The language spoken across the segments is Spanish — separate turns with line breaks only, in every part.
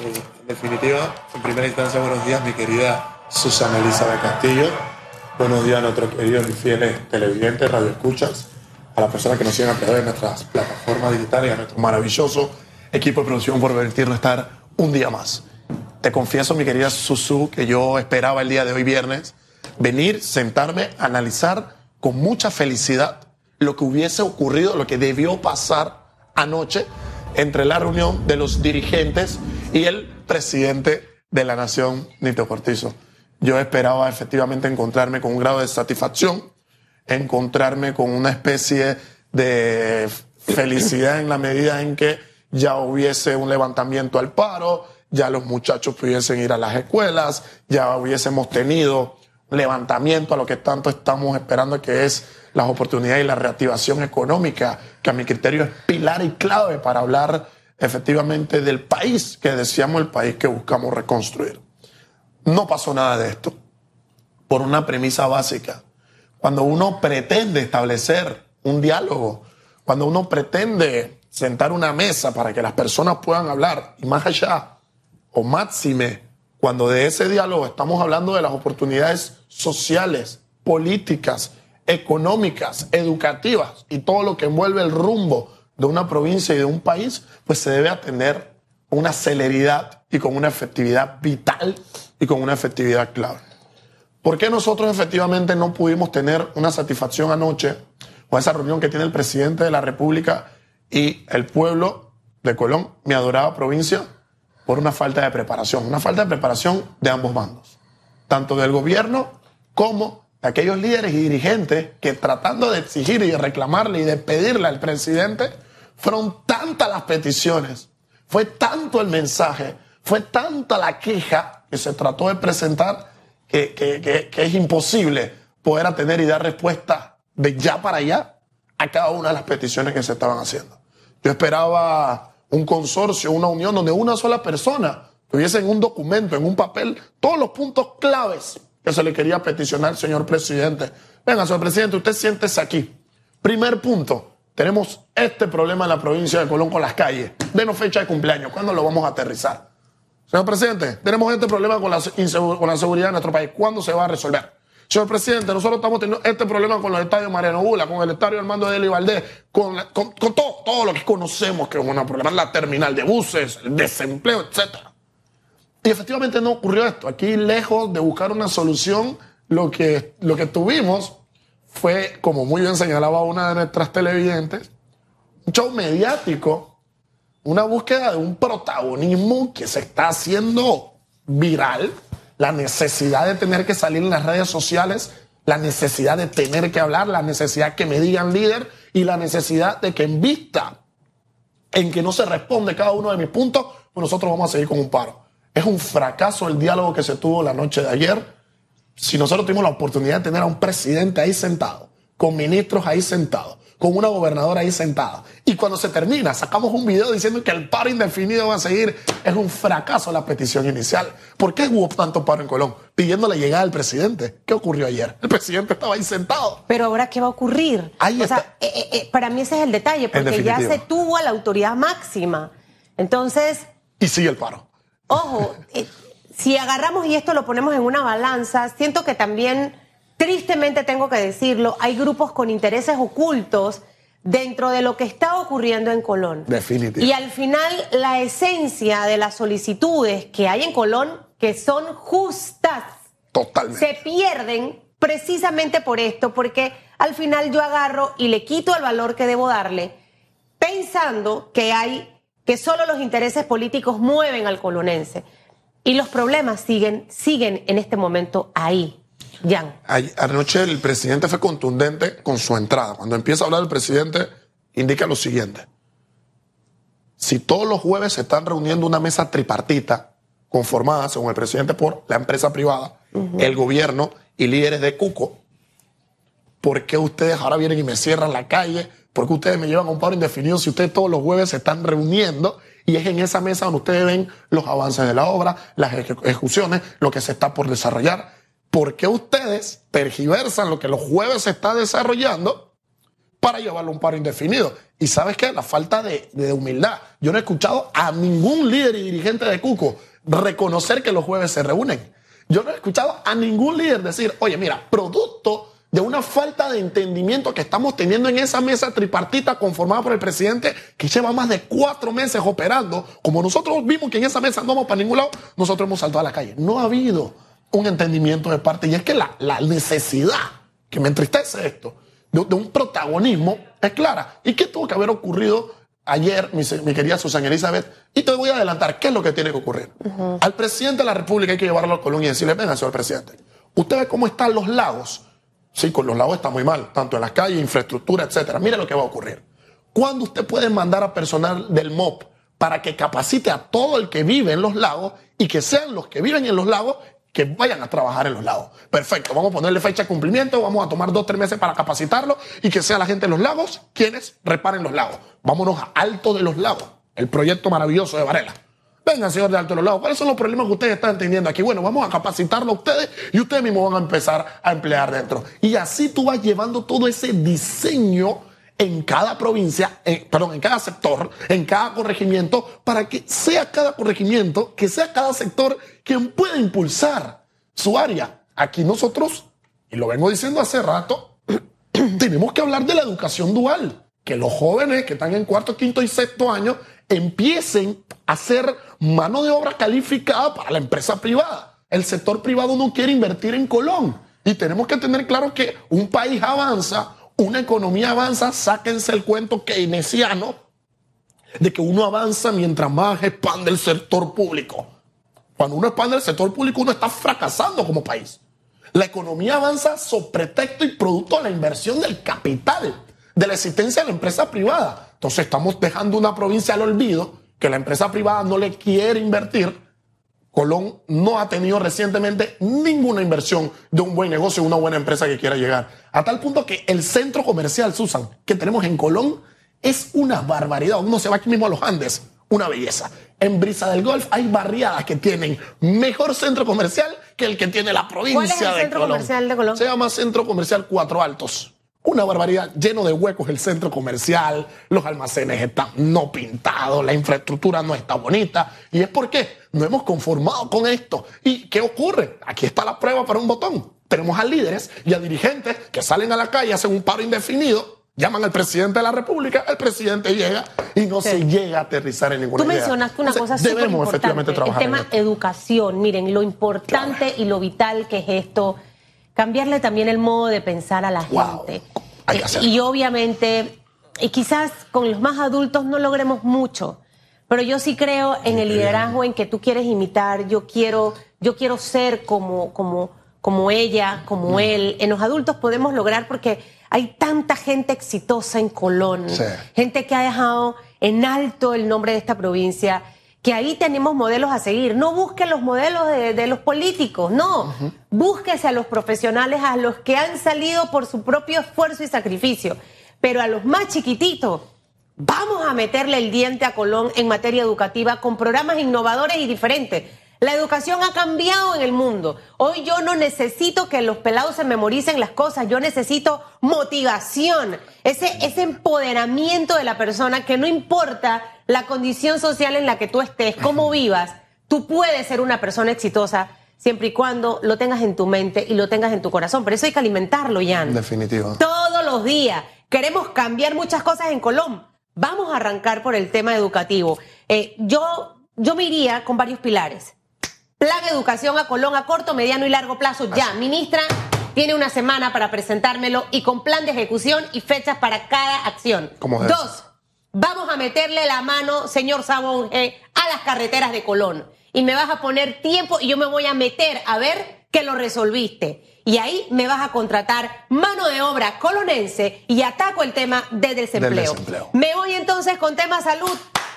Eh, en definitiva, en primera instancia, buenos días, mi querida Susana Elizabeth Castillo. Buenos días a nuestros queridos y fieles televidentes, radioescuchas, a las personas que nos siguen a través de nuestras plataformas digitales y a nuestro maravilloso equipo de producción por permitirnos estar un día más. Te confieso, mi querida Susu, que yo esperaba el día de hoy viernes venir, sentarme, analizar con mucha felicidad lo que hubiese ocurrido, lo que debió pasar anoche entre la reunión de los dirigentes y el presidente de la nación, Nito Cortizo. Yo esperaba efectivamente encontrarme con un grado de satisfacción, encontrarme con una especie de felicidad en la medida en que ya hubiese un levantamiento al paro, ya los muchachos pudiesen ir a las escuelas, ya hubiésemos tenido levantamiento a lo que tanto estamos esperando que es las oportunidades y la reactivación económica, que a mi criterio es pilar y clave para hablar efectivamente del país que deseamos, el país que buscamos reconstruir. No pasó nada de esto, por una premisa básica. Cuando uno pretende establecer un diálogo, cuando uno pretende sentar una mesa para que las personas puedan hablar, y más allá, o máxime, cuando de ese diálogo estamos hablando de las oportunidades sociales, políticas, económicas, educativas y todo lo que envuelve el rumbo de una provincia y de un país, pues se debe atender una celeridad y con una efectividad vital y con una efectividad clave. ¿Por qué nosotros efectivamente no pudimos tener una satisfacción anoche con esa reunión que tiene el presidente de la República y el pueblo de Colón, mi adorada provincia? por una falta de preparación, una falta de preparación de ambos bandos, tanto del gobierno como de aquellos líderes y dirigentes que tratando de exigir y de reclamarle y de pedirle al presidente, fueron tantas las peticiones, fue tanto el mensaje, fue tanta la queja que se trató de presentar que, es imposible poder atender y dar respuesta de ya para allá a cada una de las peticiones que se estaban haciendo. Yo esperaba un consorcio, una unión donde una sola persona tuviese en un documento, en un papel, todos los puntos claves que se le quería peticionar señor presidente. Venga, señor presidente, usted siéntese aquí. Primer punto, tenemos este problema en la provincia de Colón con las calles. Denos fecha de cumpleaños, ¿cuándo lo vamos a aterrizar? Señor presidente, tenemos este problema con la, con la seguridad en nuestro país, ¿cuándo se va a resolver? Señor presidente, nosotros estamos teniendo este problema con los estadios Mariano Bula, con el estadio Armando de Valdés, con, con, todo, todo lo que conocemos que es un problema, la terminal de buses, el desempleo, etc. Y efectivamente no ocurrió esto. Aquí, lejos de buscar una solución, lo que, lo que tuvimos fue, como muy bien señalaba una de nuestras televidentes, un show mediático, una búsqueda de un protagonismo que se está haciendo viral la necesidad de tener que salir en las redes sociales, la necesidad de tener que hablar, la necesidad que me digan líder y la necesidad de que en vista en que no se responde cada uno de mis puntos, pues nosotros vamos a seguir con un paro. Es un fracaso el diálogo que se tuvo la noche de ayer. Si nosotros tuvimos la oportunidad de tener a un presidente ahí sentado, con ministros ahí sentados, con una gobernadora ahí sentada. Y cuando se termina, sacamos un video diciendo que el paro indefinido va a seguir. Es un fracaso la petición inicial. ¿Por qué hubo tanto paro en Colón? Pidiendo la llegada del presidente. ¿Qué ocurrió ayer? El presidente estaba ahí sentado.
Pero ahora, ¿qué va a ocurrir?
Ahí
o sea, eh, eh, eh, para mí ese es el detalle, porque ya se tuvo a la autoridad máxima. Entonces.
Y sigue el paro.
Ojo, si agarramos y esto lo ponemos en una balanza, siento que también tristemente tengo que decirlo, hay grupos con intereses ocultos dentro de lo que está ocurriendo en Colón.
Definitivamente.
Y al final, la esencia de las solicitudes que hay en Colón, que son justas,
Totalmente.
se pierden precisamente por esto, porque al final yo agarro y le quito el valor que debo darle, pensando que hay que solo los intereses políticos mueven al colonense. Y los problemas siguen, siguen en este momento ahí. Jan.
Anoche el presidente fue contundente con su entrada. Cuando empieza a hablar el presidente, indica lo siguiente. Si todos los jueves se están reuniendo una mesa tripartita, conformada, según el presidente, por la empresa privada, el gobierno y líderes de Cuco, ¿por qué ustedes ahora vienen y me cierran la calle? ¿Por qué ustedes me llevan a un paro indefinido si ustedes todos los jueves se están reuniendo? Y es en esa mesa donde ustedes ven los avances de la obra, las ejecuciones, lo que se está por desarrollar. ¿por qué ustedes tergiversan lo que los jueves se está desarrollando para llevarlo a un paro indefinido. Y sabes qué? La falta de, de humildad. Yo no he escuchado a ningún líder y dirigente de Cuco reconocer que los jueves se reúnen. Yo no he escuchado a ningún líder decir, oye, mira, producto de una falta de entendimiento que estamos teniendo en esa mesa tripartita conformada por el presidente que lleva más de cuatro meses operando, como nosotros vimos que en esa mesa no vamos para ningún lado, nosotros hemos saltado a la calle. No ha habido un entendimiento de parte y es que la, la necesidad que me entristece esto de, de, un protagonismo es clara. ¿Y qué tuvo que haber ocurrido ayer, mi, mi, querida Susana Elizabeth? Y te voy a adelantar qué es lo que tiene que ocurrir. Uh -huh. Al presidente de la República hay que llevarlo a Colombia y decirle, venga, señor presidente, usted ve cómo están los lagos Sí, con los lagos está muy mal, tanto en las calles, infraestructura, etcétera. Mire lo que va a ocurrir. ¿Cuándo usted puede mandar a personal del MOP para que capacite a todo el que vive en los lagos y que sean los que viven en los lagos que vayan a trabajar en los lagos? Perfecto, vamos a ponerle fecha de cumplimiento, vamos a tomar dos, tres meses para capacitarlo y que sea la gente de los lagos quienes reparen los lagos. Vámonos a Alto de los Lagos, el proyecto maravilloso de Varela. Venga, señor de Alto de los Lagos, ¿cuáles son los problemas que ustedes están entendiendo aquí? Bueno, vamos a capacitarlo a ustedes y ustedes mismos van a empezar a emplear dentro. Y así tú vas llevando todo ese diseño en cada provincia, en, perdón, en cada sector, en cada corregimiento, para que sea cada corregimiento, que sea cada sector quien pueda impulsar su área. Aquí nosotros, y lo vengo diciendo hace rato, tenemos que hablar de la educación dual. Que los jóvenes que están en cuarto, quinto y sexto año empiecen a ser mano de obra calificada para la empresa privada. El sector privado no quiere invertir en Colón. Y tenemos que tener claro que un país avanza, una economía avanza, sáquense el cuento keynesiano de que uno avanza mientras más expande el sector público. Cuando uno expande el sector público, uno está fracasando como país. La economía avanza sobre pretexto y producto de la inversión del capital, de la existencia de la empresa privada. Entonces estamos dejando una provincia al olvido que la empresa privada no le quiere invertir. Colón no ha tenido recientemente ninguna inversión de un buen negocio, una buena empresa que quiera llegar. A tal punto que el centro comercial, Susan, que tenemos en Colón, es una barbaridad. Uno se va aquí mismo a los Andes, una belleza. En Brisa del Golf hay barriadas que tienen mejor centro comercial que el que tiene la provincia
¿Cuál es el
de
centro
Colón.
comercial de Colón?
Se llama Centro Comercial Cuatro Altos. Una barbaridad, lleno de huecos el centro comercial, los almacenes están no pintados, la infraestructura no está bonita. ¿Y es porque no hemos conformado con esto? ¿Y qué ocurre? Aquí está la prueba para un botón. Tenemos a líderes y a dirigentes que salen a la calle, hacen un paro indefinido, llaman al presidente de la República, el presidente llega y no
Sí.
se llega a aterrizar en ninguna
Tú
idea.
mencionaste una
Entonces,
cosa súper
Debemos efectivamente trabajar
el tema educación. Miren, lo importante y lo vital que es esto, cambiarle también el modo de pensar a la
Wow.
gente.
Hay que
Eh,
hacerlo.
y obviamente, y quizás con los más adultos no logremos mucho, pero yo sí creo en el liderazgo en que tú quieres imitar, yo quiero, yo quiero ser como, como, como ella,
Mm.
como él. En los adultos podemos lograr porque hay tanta gente exitosa en Colón,
Sí.
gente que ha dejado en alto el nombre de esta provincia, que ahí tenemos modelos a seguir. No busque los modelos de, de los políticos, no. Búsquese a los profesionales, a los que han salido por su propio esfuerzo y sacrificio. Pero a los más chiquititos, vamos a meterle el diente a Colón en materia educativa con programas innovadores y diferentes. La educación ha cambiado en el mundo. Hoy yo no necesito que los pelados se memoricen las cosas, yo necesito motivación, ese, ese empoderamiento de la persona que no importa la condición social en la que tú estés, cómo vivas, tú puedes ser una persona exitosa siempre y cuando lo tengas en tu mente y lo tengas en tu corazón. Pero eso hay que alimentarlo, Jan.
Definitivo.
Todos los días. Queremos cambiar muchas cosas en Colón. Vamos a arrancar por el tema educativo. Eh, yo, yo me iría con varios pilares. Plan educación a Colón a corto, mediano y largo plazo ya. Ministra tiene una semana para presentármelo y con plan de ejecución y fechas para cada acción.
¿Cómo es?
Dos, vamos a meterle la mano, señor Sabonge, a las carreteras de Colón. Y me vas a poner tiempo y yo me voy a meter a ver que lo resolviste. Y ahí me vas a contratar mano de obra colonense y ataco el tema del desempleo.
desempleo.
Me voy entonces con tema salud.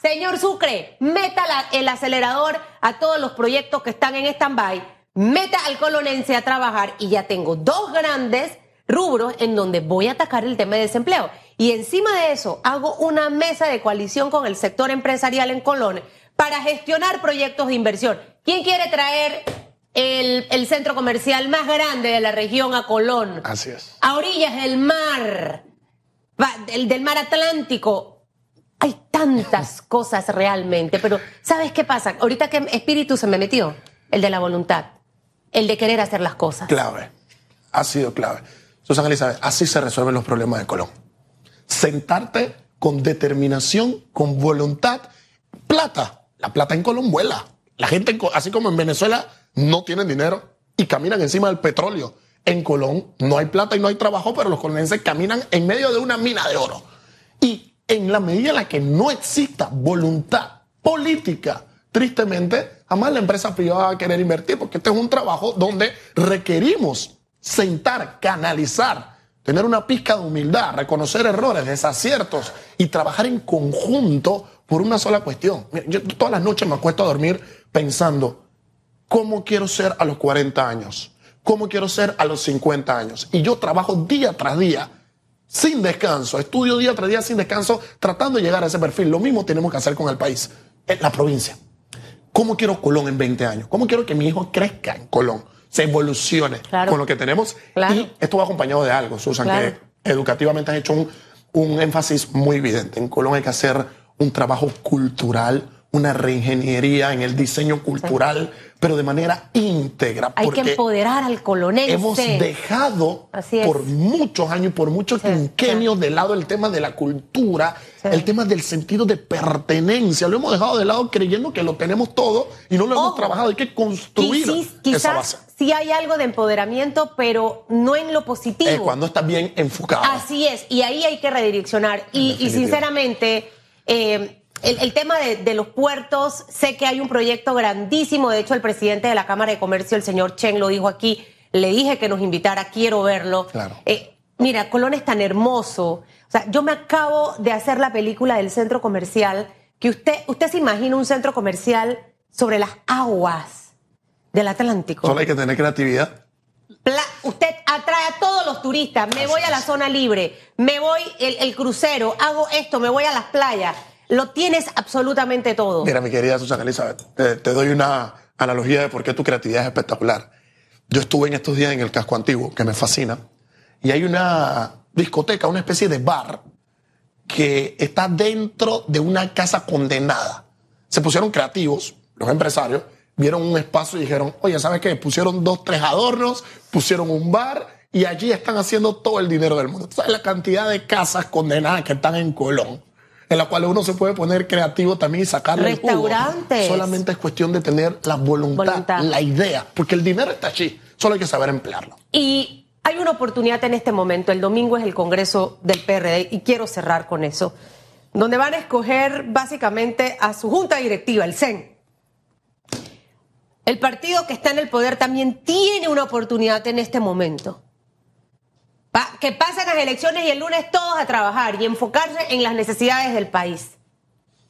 Señor Sucre, meta la- el acelerador a todos los proyectos que están en stand-by, meta al colonense a trabajar y ya tengo dos grandes rubros en donde voy a atacar el tema de desempleo. Y encima de eso, hago una mesa de coalición con el sector empresarial en Colón para gestionar proyectos de inversión. ¿Quién quiere traer el, el centro comercial más grande de la región a Colón?
Así es.
a orillas del mar. el del mar Atlántico. Hay tantas cosas realmente, pero ¿sabes qué pasa? Ahorita que espíritu se me metió, el de la voluntad, el de querer hacer las cosas.
Clave, ha sido clave. Susana Elizabeth, así se resuelven los problemas de Colón. Sentarte con determinación, con voluntad, plata. La plata en Colón vuela. La gente, así como en Venezuela, no tienen dinero y caminan encima del petróleo. En Colón no hay plata y no hay trabajo, pero los colonenses caminan en medio de una mina de oro. Y en la medida en la que no exista voluntad política, tristemente, jamás la empresa privada va a querer invertir, porque este es un trabajo donde requerimos sentar, canalizar, tener una pizca de humildad, reconocer errores, desaciertos y trabajar en conjunto por una sola cuestión. Yo todas las noches me acuesto a dormir pensando, ¿cómo quiero ser a los 40 años? cómo quiero ser a los 50 años. Y yo trabajo día tras día, sin descanso, estudio día tras día sin descanso, tratando de llegar a ese perfil. Lo mismo tenemos que hacer con el país, en la provincia. ¿Cómo quiero Colón en 20 años? ¿Cómo quiero que mi hijo crezca en Colón? Se evolucione con lo que tenemos. Y esto va acompañado de algo, Susan, que educativamente has hecho un, un énfasis muy evidente. En Colón hay que hacer un trabajo cultural, una reingeniería en el diseño cultural, pero de manera íntegra.
Hay que empoderar al colonense.
Hemos dejado por muchos años, por muchos quinquenios de lado el tema de la cultura, el tema del sentido de pertenencia. Lo hemos dejado de lado creyendo que lo tenemos todo y no lo hemos trabajado. Hay que construir
quizás, esa base. Sí hay algo de empoderamiento, pero no en lo positivo.
cuando está bien enfocado.
Así es, y ahí hay que redireccionar. Y, y, sinceramente... Eh, el, tema de, los puertos, sé que hay un proyecto grandísimo, de hecho el presidente de la Cámara de Comercio, el señor Chen, lo dijo aquí, le dije que nos invitara, quiero verlo.
Claro.
Eh, mira, Colón es tan hermoso. O sea, yo me acabo de hacer la película del centro comercial, que usted, usted se imagina un centro comercial sobre las aguas del Atlántico.
Solo hay que tener creatividad.
usted atrae a todos los turistas. Me voy a la zona libre, me voy el, el crucero, hago esto, me voy a las playas. Lo tienes absolutamente todo.
Mira, mi querida Susana Elizabeth, te, doy una analogía de por qué tu creatividad es espectacular. Yo estuve en estos días en el casco antiguo, que me fascina, y hay una discoteca, una especie de bar que está dentro de una casa condenada. Se pusieron creativos, los empresarios, vieron un espacio y dijeron, oye, ¿sabes qué? Pusieron dos, tres adornos, pusieron un bar y allí están haciendo todo el dinero del mundo. ¿Sabes la cantidad de casas condenadas que están en Colón? En la cual uno se puede poner creativo también y sacarle
Restaurantes.
Solamente es cuestión de tener la voluntad, la idea, porque el dinero está allí, solo hay que saber emplearlo.
Y hay una oportunidad en este momento, el domingo es el Congreso del PRD y quiero cerrar con eso, donde van a escoger básicamente a su junta directiva, el CEN. El partido que está en el poder también tiene una oportunidad en este momento que pasen las elecciones y el lunes todos a trabajar y enfocarse en las necesidades del país.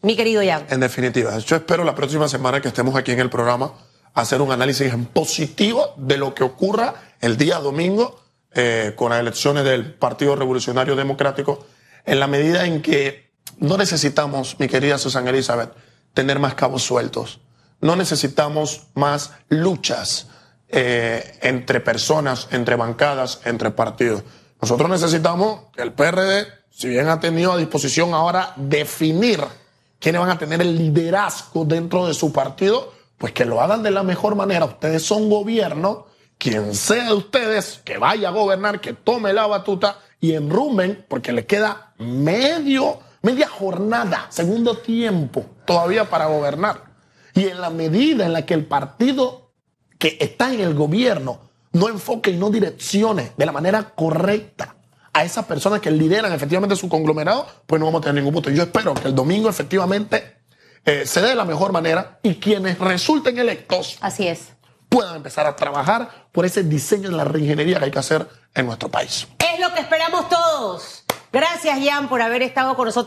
Mi querido Jan.
En definitiva, yo espero la próxima semana que estemos aquí en el programa hacer un análisis en positivo de lo que ocurra el día domingo eh, con las elecciones del Partido Revolucionario Democrático, en la medida en que no necesitamos, mi querida Susana Elizabeth, tener más cabos sueltos. No necesitamos más luchas eh, entre personas, entre bancadas, entre partidos. Nosotros necesitamos que el PRD, si bien ha tenido a disposición ahora definir quiénes van a tener el liderazgo dentro de su partido, pues que lo hagan de la mejor manera. Ustedes son gobierno, quien sea de ustedes que vaya a gobernar, que tome la batuta y enrumen, porque le queda medio, media jornada, segundo tiempo todavía para gobernar. Y en la medida en la que el partido que está en el gobierno no enfoque y no direccione de la manera correcta a esas personas que lideran efectivamente su conglomerado, pues no vamos a tener ningún punto. Yo espero que el domingo efectivamente eh, se dé de la mejor manera y quienes resulten electos
Así es.
puedan empezar a trabajar por ese diseño de la reingeniería que hay que hacer en nuestro país.
Es lo que esperamos todos. Gracias, Jan, por haber estado con nosotros.